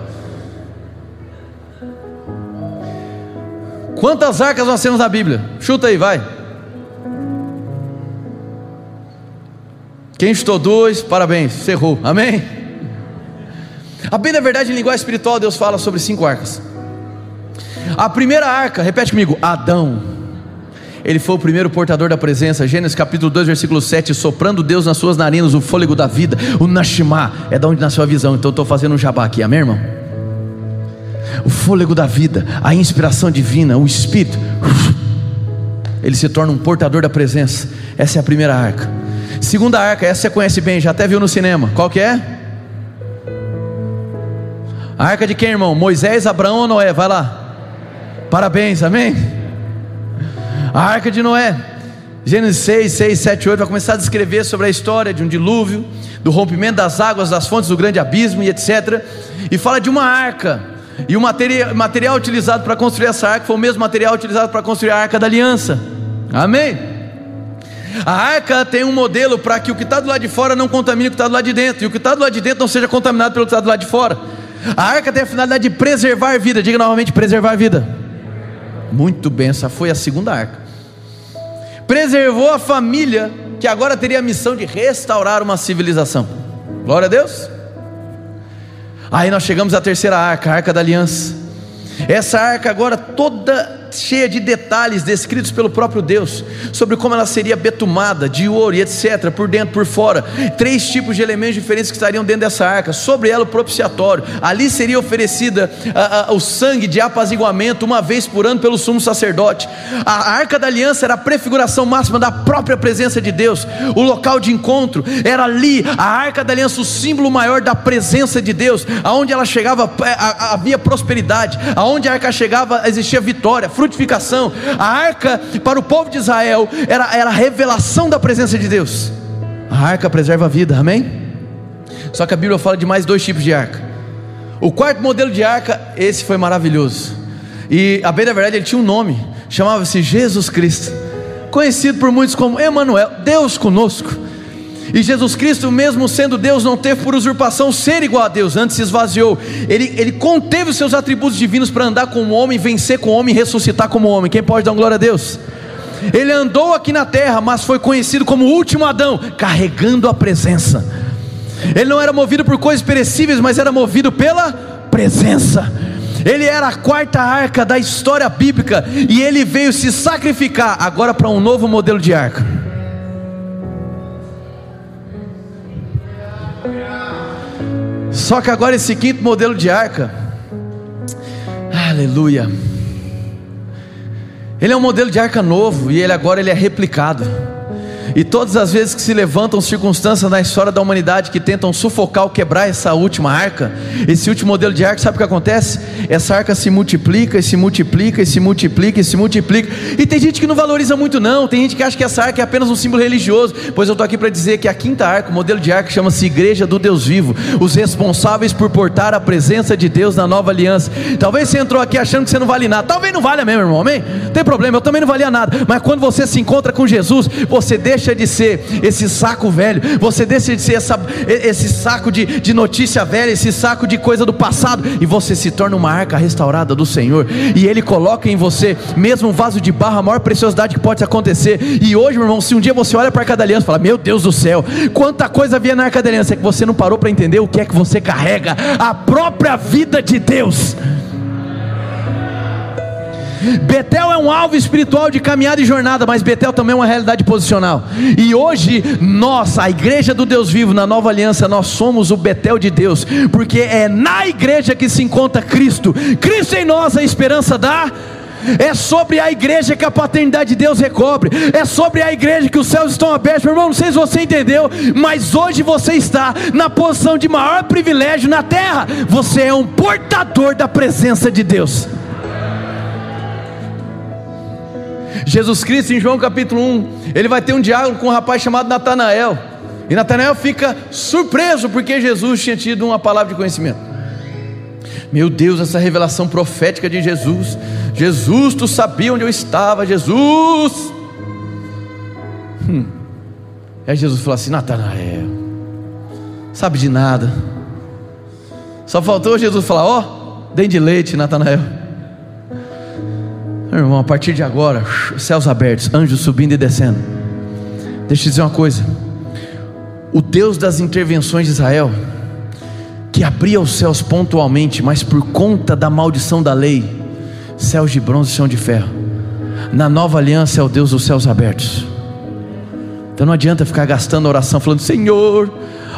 Quantas arcas nós temos na Bíblia? Chuta aí, vai. Quem chutou duas, parabéns, cerrou, amém? A bem da verdade, em linguagem espiritual, Deus fala sobre cinco arcas. A primeira arca, repete comigo, Adão ele foi o primeiro portador da presença. Gênesis capítulo 2, versículo 7, soprando Deus nas suas narinas o fôlego da vida, o Nashimá, é da onde nasceu a visão. Então estou fazendo um jabá aqui, amém, irmão? O fôlego da vida, a inspiração divina, o Espírito, ele se torna um portador da presença. Essa é a primeira arca. Segunda arca, essa você conhece bem, já até viu no cinema. Qual que é? A arca de quem, irmão? Moisés, Abraão ou Noé? Vai lá. Parabéns, amém? A arca de Noé. Gênesis 6, 6, 7, 8 vai começar a descrever sobre a história de um dilúvio, do rompimento das águas, das fontes do grande abismo e etc. E fala de uma arca. E o material, material utilizado para construir essa arca foi o mesmo material utilizado para construir a arca da aliança. Amém? A arca tem um modelo para que o que está do lado de fora não contamine o que está do lado de dentro, e o que está do lado de dentro não seja contaminado pelo que está do lado de fora. A arca tem a finalidade de preservar vida, diga novamente: preservar vida. Muito bem, essa foi a segunda arca preservou a família, que agora teria a missão de restaurar uma civilização. Glória a Deus. Aí nós chegamos à terceira arca, a arca da aliança. Essa arca agora toda cheia de detalhes descritos pelo próprio Deus, sobre como ela seria betumada, de ouro e etc., por dentro, por fora. Três tipos de elementos diferentes que estariam dentro dessa arca. Sobre ela, o propiciatório. Ali seria oferecida a, a, o sangue de apaziguamento uma vez por ano pelo sumo sacerdote. A arca da aliança era a prefiguração máxima da própria presença de Deus. O local de encontro era ali, a arca da aliança, o símbolo maior da presença de Deus. Aonde ela chegava, é, havia prosperidade. Aonde a arca chegava, existia vitória, frutificação. A arca para o povo de Israel era, era a revelação da presença de Deus. A arca preserva a vida, amém? Só que a Bíblia fala de mais dois tipos de arca. O quarto modelo de arca, esse foi maravilhoso. E a bem da verdade ele tinha um nome, chamava-se Jesus Cristo, conhecido por muitos como Emanuel, Deus conosco. E Jesus Cristo, mesmo sendo Deus, não teve por usurpação ser igual a Deus, antes se esvaziou. Ele, ele conteve os seus atributos divinos para andar como homem, vencer como homem, ressuscitar como homem. Quem pode dar glória a Deus? Ele andou aqui na terra, mas foi conhecido como o último Adão, carregando a presença. Ele não era movido por coisas perecíveis, mas era movido pela presença. Ele era a quarta arca da história bíblica e ele veio se sacrificar agora para um novo modelo de arca. Só que agora esse quinto modelo de arca, aleluia. Ele é um modelo de arca novo e ele agora ele é replicado. E todas as vezes que se levantam circunstâncias na história da humanidade que tentam sufocar ou quebrar essa última arca, esse último modelo de arca, sabe o que acontece? Essa arca se multiplica, e se multiplica, e se multiplica, e se multiplica. E tem gente que não valoriza muito, não. Tem gente que acha que essa arca é apenas um símbolo religioso. Pois eu estou aqui para dizer que a quinta arca, o modelo de arca, chama-se Igreja do Deus Vivo os responsáveis por portar a presença de Deus na nova aliança. Talvez você entrou aqui achando que você não vale nada. Talvez não valha mesmo, irmão. Amém? Não tem problema, eu também não valia nada. Mas quando você se encontra com Jesus, você deixa de ser esse saco velho, você deixa de ser essa, esse saco de, de notícia velha, esse saco de coisa do passado, e você se torna uma arca restaurada do Senhor. E Ele coloca em você, mesmo um vaso de barro, a maior preciosidade que pode acontecer. E hoje, meu irmão, se um dia você olha para a arca da aliança e fala: Meu Deus do céu, quanta coisa havia na arca da aliança, é que você não parou para entender o que é que você carrega, a própria vida de Deus. Betel é um alvo espiritual de caminhada e jornada, mas Betel também é uma realidade posicional. E hoje, nós, a igreja do Deus vivo, na nova aliança, nós somos o Betel de Deus, porque é na igreja que se encontra Cristo. Cristo em nós, a esperança da é sobre a igreja que a paternidade de Deus recobre, é sobre a igreja que os céus estão abertos. Meu irmão, não sei se você entendeu, mas hoje você está na posição de maior privilégio na terra. Você é um portador da presença de Deus. Jesus Cristo, em João capítulo 1, ele vai ter um diálogo com um rapaz chamado Natanael. E Natanael fica surpreso porque Jesus tinha tido uma palavra de conhecimento. Meu Deus, essa revelação profética de Jesus. Jesus, tu sabia onde eu estava, Jesus. Hum. Aí Jesus falou assim: Natanael, sabe de nada. Só faltou Jesus falar: Ó, oh, dente de leite, Natanael. Meu irmão, a partir de agora, céus abertos, anjos subindo e descendo. Deixa eu te dizer uma coisa: o Deus das intervenções de Israel, que abria os céus pontualmente, mas por conta da maldição da lei, céus de bronze e chão de ferro. Na nova aliança é o Deus dos céus abertos. Então não adianta ficar gastando oração falando: Senhor,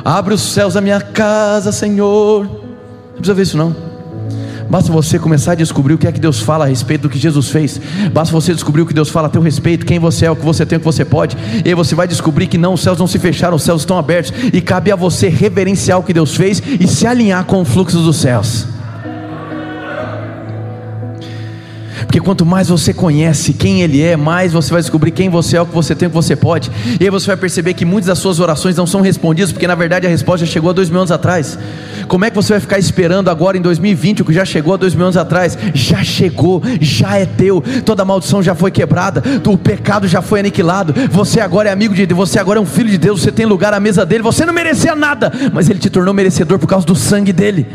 abre os céus da minha casa, Senhor. Não precisa ver isso não. Basta você começar a descobrir o que é que Deus fala a respeito do que Jesus fez. Basta você descobrir o que Deus fala a teu respeito, quem você é, o que você tem, o que você pode. E aí você vai descobrir que não, os céus não se fecharam, os céus estão abertos. E cabe a você reverenciar o que Deus fez e se alinhar com o fluxo dos céus. Porque quanto mais você conhece quem Ele é, mais você vai descobrir quem você é, o que você tem, o que você pode. E aí você vai perceber que muitas das suas orações não são respondidas, porque na verdade a resposta já chegou há dois mil anos atrás. Como é que você vai ficar esperando agora em 2020 o que já chegou há dois mil anos atrás? Já chegou, já é teu. Toda maldição já foi quebrada, o pecado já foi aniquilado. Você agora é amigo de Deus, você agora é um filho de Deus, você tem lugar à mesa dele. Você não merecia nada, mas Ele te tornou merecedor por causa do sangue dele.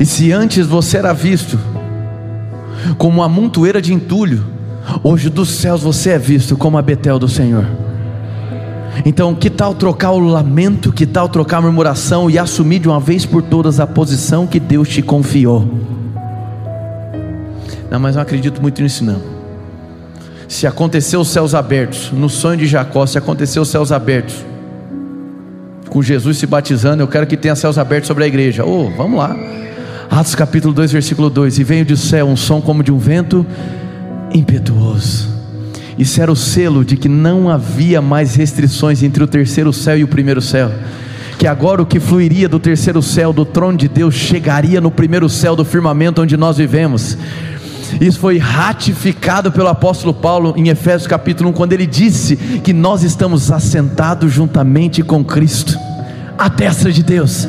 E se antes você era visto como uma montoeira de entulho, hoje dos céus você é visto como a Betel do Senhor. Então, que tal trocar o lamento, que tal trocar a murmuração e assumir de uma vez por todas a posição que Deus te confiou? Não, mas não acredito muito nisso não. Se aconteceu os céus abertos, no sonho de Jacó, se aconteceu os céus abertos, com Jesus se batizando, eu quero que tenha céus abertos sobre a igreja. Oh, vamos lá. Atos capítulo 2, versículo 2: E veio do céu um som como de um vento impetuoso. Isso era o selo de que não havia mais restrições entre o terceiro céu e o primeiro céu. Que agora o que fluiria do terceiro céu, do trono de Deus, chegaria no primeiro céu do firmamento onde nós vivemos. Isso foi ratificado pelo apóstolo Paulo em Efésios capítulo 1, quando ele disse que nós estamos assentados juntamente com Cristo, à destra de Deus.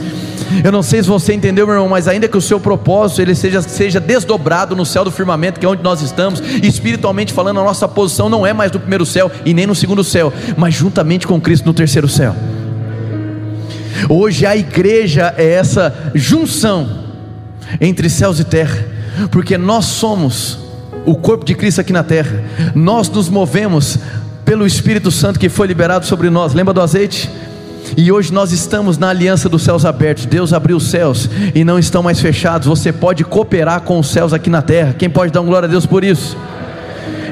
Eu não sei se você entendeu, meu irmão, mas ainda que o seu propósito ele seja, seja desdobrado no céu do firmamento, que é onde nós estamos, espiritualmente falando, a nossa posição não é mais no primeiro céu e nem no segundo céu, mas juntamente com Cristo no terceiro céu. Hoje a igreja é essa junção entre céus e terra, porque nós somos o corpo de Cristo aqui na terra, nós nos movemos pelo Espírito Santo que foi liberado sobre nós. Lembra do azeite? E hoje nós estamos na aliança dos céus abertos. Deus abriu os céus e não estão mais fechados. Você pode cooperar com os céus aqui na terra. Quem pode dar um glória a Deus por isso?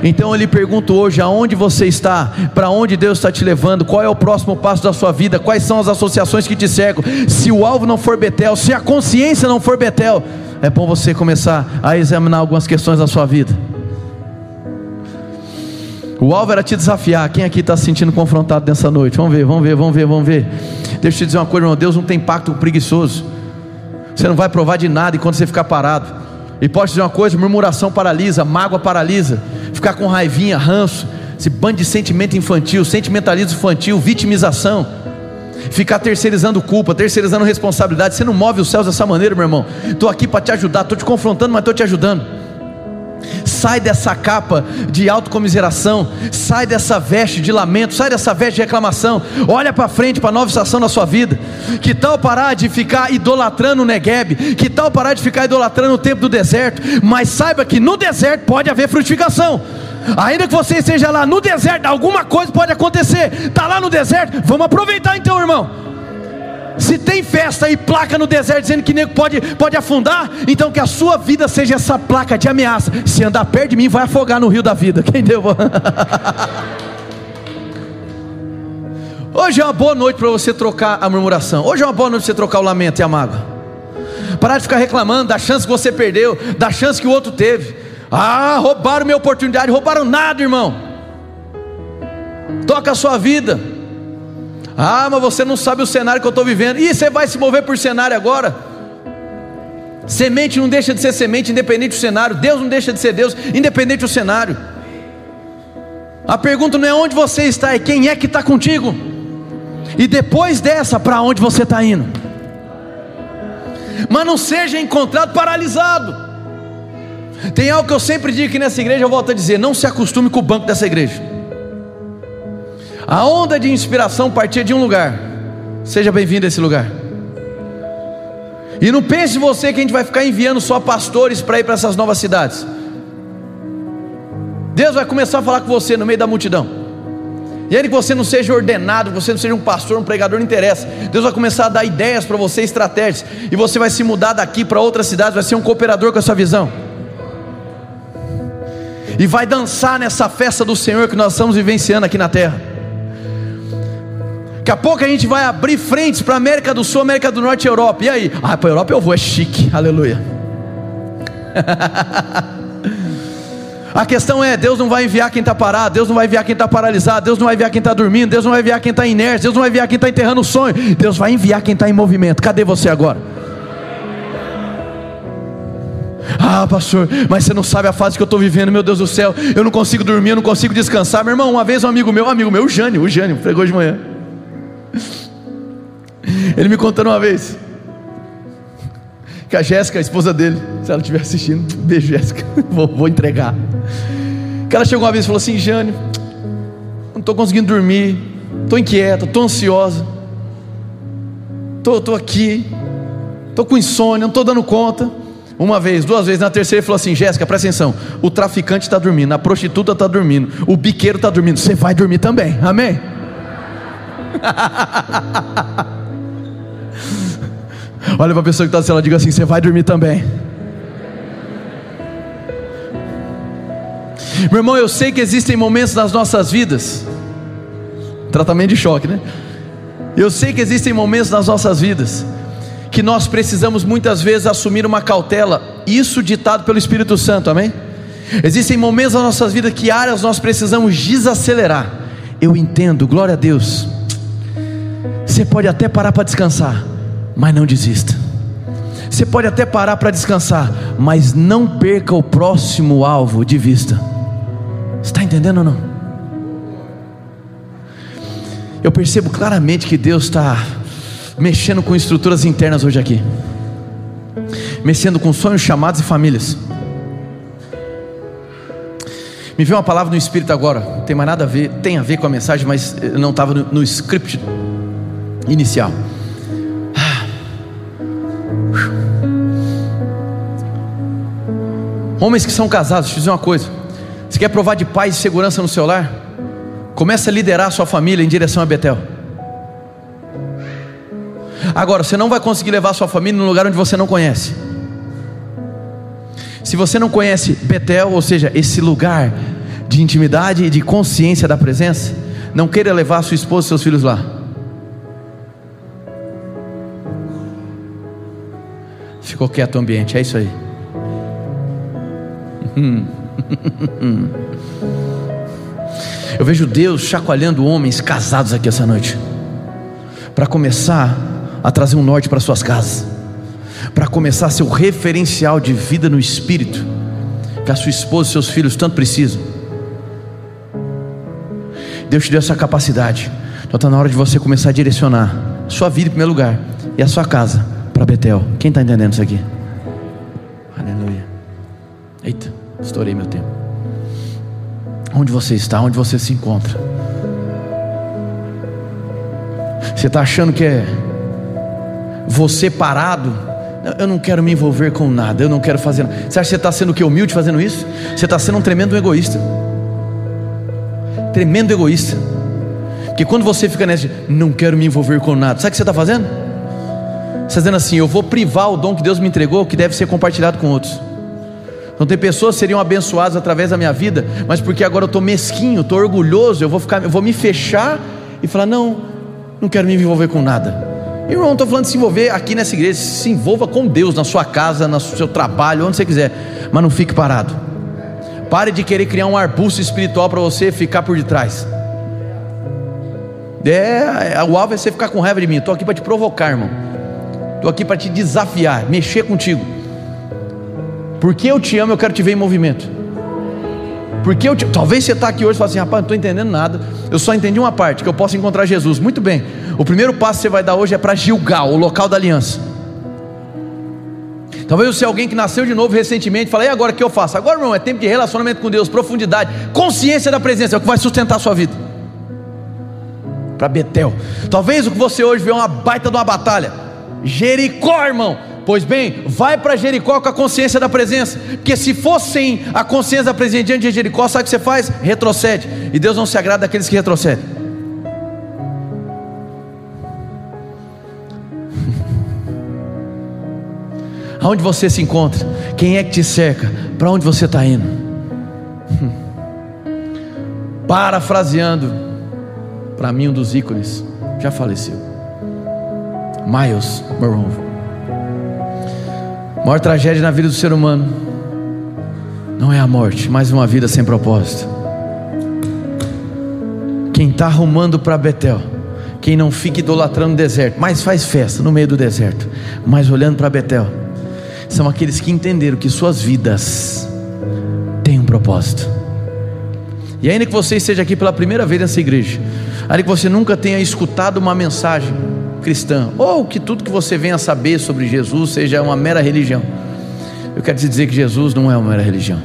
Então eu lhe pergunto hoje: aonde você está? Para onde Deus está te levando? Qual é o próximo passo da sua vida? Quais são as associações que te cercam? Se o alvo não for Betel, se a consciência não for Betel, é bom você começar a examinar algumas questões da sua vida. O alvo era te desafiar. Quem aqui está se sentindo confrontado nessa noite? Vamos ver, vamos ver, vamos ver, vamos ver. Deixa eu te dizer uma coisa, irmão. Deus não tem pacto preguiçoso. Você não vai provar de nada enquanto você ficar parado. E pode dizer uma coisa: murmuração paralisa, mágoa paralisa, ficar com raivinha, ranço, esse bando de sentimento infantil, sentimentalismo infantil, vitimização, ficar terceirizando culpa, terceirizando responsabilidade. Você não move os céus dessa maneira, meu irmão. Estou aqui para te ajudar, estou te confrontando, mas estou te ajudando. Sai dessa capa de autocomiseração, sai dessa veste de lamento, sai dessa veste de reclamação. Olha para frente para a nova estação da sua vida. Que tal parar de ficar idolatrando o Negueb? Que tal parar de ficar idolatrando o tempo do deserto? Mas saiba que no deserto pode haver frutificação. Ainda que você esteja lá no deserto, alguma coisa pode acontecer. Está lá no deserto, vamos aproveitar então, irmão. Se tem festa e placa no deserto dizendo que nego pode, pode afundar, então que a sua vida seja essa placa de ameaça. Se andar perto de mim, vai afogar no rio da vida. Quem deu? Hoje é uma boa noite para você trocar a murmuração. Hoje é uma boa noite para você trocar o lamento e a mágoa. Parar de ficar reclamando da chance que você perdeu, da chance que o outro teve. Ah, roubaram minha oportunidade, roubaram nada, irmão. Toca a sua vida. Ah, mas você não sabe o cenário que eu estou vivendo. E você vai se mover por cenário agora? Semente não deixa de ser semente, independente do cenário. Deus não deixa de ser Deus, independente do cenário. A pergunta não é onde você está, é quem é que está contigo. E depois dessa, para onde você está indo. Mas não seja encontrado paralisado. Tem algo que eu sempre digo aqui nessa igreja, eu volto a dizer: não se acostume com o banco dessa igreja. A onda de inspiração partia de um lugar. Seja bem-vindo a esse lugar. E não pense você que a gente vai ficar enviando só pastores para ir para essas novas cidades. Deus vai começar a falar com você no meio da multidão. E ainda que você não seja ordenado, você não seja um pastor, um pregador, não interessa. Deus vai começar a dar ideias para você, estratégias. E você vai se mudar daqui para outras cidades, vai ser um cooperador com essa visão. E vai dançar nessa festa do Senhor que nós estamos vivenciando aqui na terra. Daqui a pouco a gente vai abrir frentes para América do Sul, América do Norte e Europa. E aí? Ah, para a Europa eu vou, é chique. Aleluia. A questão é: Deus não vai enviar quem está parado, Deus não vai enviar quem está paralisado, Deus não vai enviar quem está dormindo, Deus não vai enviar quem está inerte, Deus não vai enviar quem está enterrando o sonho, Deus vai enviar quem está em movimento. Cadê você agora? Ah, pastor, mas você não sabe a fase que eu estou vivendo, meu Deus do céu, eu não consigo dormir, eu não consigo descansar. Meu irmão, uma vez um amigo meu, um amigo meu, o Jânio, o Jânio, pregou de manhã. Ele me contou uma vez que a Jéssica, a esposa dele, se ela estiver assistindo, beijo Jéssica, vou, vou, entregar. Que ela chegou uma vez e falou assim: Jânio, não estou conseguindo dormir, estou inquieta, estou ansiosa, estou aqui, estou com insônia, não estou dando conta. Uma vez, duas vezes, na terceira ele falou assim: Jéssica, presta atenção. O traficante está dormindo, a prostituta está dormindo, o biqueiro está dormindo, você vai dormir também, amém? Olha para a pessoa que está do seu diga assim: você vai dormir também. Meu irmão, eu sei que existem momentos nas nossas vidas, tratamento de choque, né? Eu sei que existem momentos nas nossas vidas que nós precisamos muitas vezes assumir uma cautela, isso ditado pelo Espírito Santo, amém? Existem momentos nas nossas vidas que áreas nós precisamos desacelerar. Eu entendo, glória a Deus. Você pode até parar para descansar, mas não desista. Você pode até parar para descansar, mas não perca o próximo alvo de vista. Está entendendo ou não? Eu percebo claramente que Deus está mexendo com estruturas internas hoje aqui, mexendo com sonhos, chamados e famílias. Me veio uma palavra no Espírito agora, tem mais nada a ver, tem a ver com a mensagem, mas não estava no, no script inicial. Homens que são casados, deixa eu dizer uma coisa. Você quer provar de paz e segurança no seu lar? Comece a liderar a sua família em direção a Betel. Agora, você não vai conseguir levar a sua família num lugar onde você não conhece. Se você não conhece Betel, ou seja, esse lugar de intimidade e de consciência da presença, não queira levar sua esposa e seus filhos lá. Ficou quieto o ambiente, é isso aí. Eu vejo Deus chacoalhando homens casados aqui essa noite, para começar a trazer um norte para suas casas, para começar o referencial de vida no espírito, que a sua esposa e seus filhos tanto precisam. Deus te deu essa capacidade, então está na hora de você começar a direcionar sua vida em primeiro lugar e a sua casa para Betel. Quem está entendendo isso aqui? Aleluia. Eita, estourei meu tempo. Onde você está? Onde você se encontra? Você está achando que é você parado? Eu não quero me envolver com nada, eu não quero fazer nada. Você acha que você está sendo que humilde fazendo isso? Você está sendo um tremendo egoísta. Tremendo egoísta. Porque quando você fica nessa, não quero me envolver com nada, sabe o que você está fazendo? Você está dizendo assim: eu vou privar o dom que Deus me entregou, que deve ser compartilhado com outros. Então tem pessoas que seriam abençoadas através da minha vida, mas porque agora eu estou mesquinho, estou orgulhoso, eu vou ficar, eu vou me fechar e falar: não, não quero me envolver com nada. Irmão, não estou falando de se envolver aqui nessa igreja, se envolva com Deus, na sua casa, no seu trabalho, onde você quiser, mas não fique parado. Pare de querer criar um arbusto espiritual para você ficar por detrás. É, o alvo é você ficar com raiva de mim. Estou aqui para te provocar, irmão. Estou aqui para te desafiar, mexer contigo. Porque eu te amo, eu quero te ver em movimento. Porque eu te... talvez você está aqui hoje e fala assim, rapaz, não estou entendendo nada. Eu só entendi uma parte, que eu posso encontrar Jesus. Muito bem. O primeiro passo que você vai dar hoje é para Gilgal, o local da aliança. Talvez você é alguém que nasceu de novo recentemente, fala, e agora o que eu faço? Agora, irmão, é tempo de relacionamento com Deus, profundidade, consciência da presença, é o que vai sustentar a sua vida. Para Betel. Talvez o que você hoje vê é uma baita de uma batalha. Jericó, irmão. Pois bem, vai para Jericó com a consciência da presença, porque se fosse sem a consciência da presença diante de Jericó, sabe o que você faz? Retrocede, e Deus não se agrada daqueles que retrocedem. Aonde você se encontra? Quem é que te cerca? Para onde você está indo? Parafraseando, para mim um dos ícones já faleceu, Miles Monroe. Maior tragédia na vida do ser humano não é a morte, mas uma vida sem propósito. Quem está arrumando para Betel, quem não fica idolatrando o deserto, mas faz festa no meio do deserto, mas olhando para Betel, são aqueles que entenderam que suas vidas têm um propósito. E ainda que você esteja aqui pela primeira vez nessa igreja, ainda que você nunca tenha escutado uma mensagem, cristã, ou que tudo que você venha saber sobre Jesus seja uma mera religião. Eu quero te dizer que Jesus não é uma mera religião.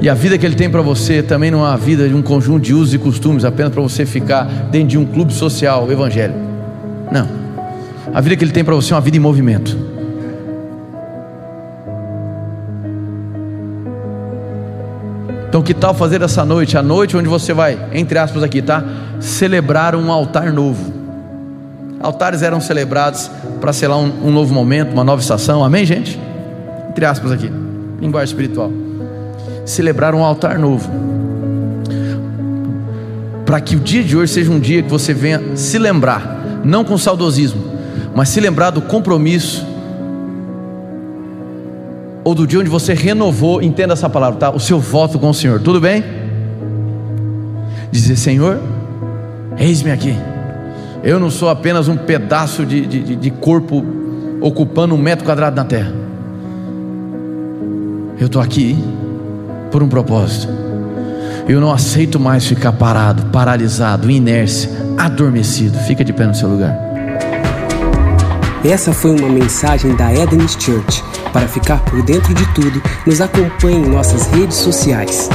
E a vida que Ele tem para você também não é uma vida de um conjunto de usos e costumes, apenas para você ficar dentro de um clube social evangélico. Não. A vida que Ele tem para você é uma vida em movimento. Então, que tal fazer essa noite, a noite onde você vai, entre aspas aqui, tá? Celebrar um altar novo. Altares eram celebrados para selar um, um novo momento, uma nova estação, amém, gente? Entre aspas aqui, linguagem espiritual. Celebrar um altar novo. Para que o dia de hoje seja um dia que você venha se lembrar, não com saudosismo, mas se lembrar do compromisso ou do dia onde você renovou, entenda essa palavra, tá? O seu voto com o Senhor, tudo bem? Dizer, Senhor, eis-me aqui. Eu não sou apenas um pedaço de, de, de corpo ocupando um metro quadrado na terra. Eu estou aqui por um propósito. Eu não aceito mais ficar parado, paralisado, inércia, adormecido. Fica de pé no seu lugar. Essa foi uma mensagem da Eden's Church. Para ficar por dentro de tudo, nos acompanhe em nossas redes sociais.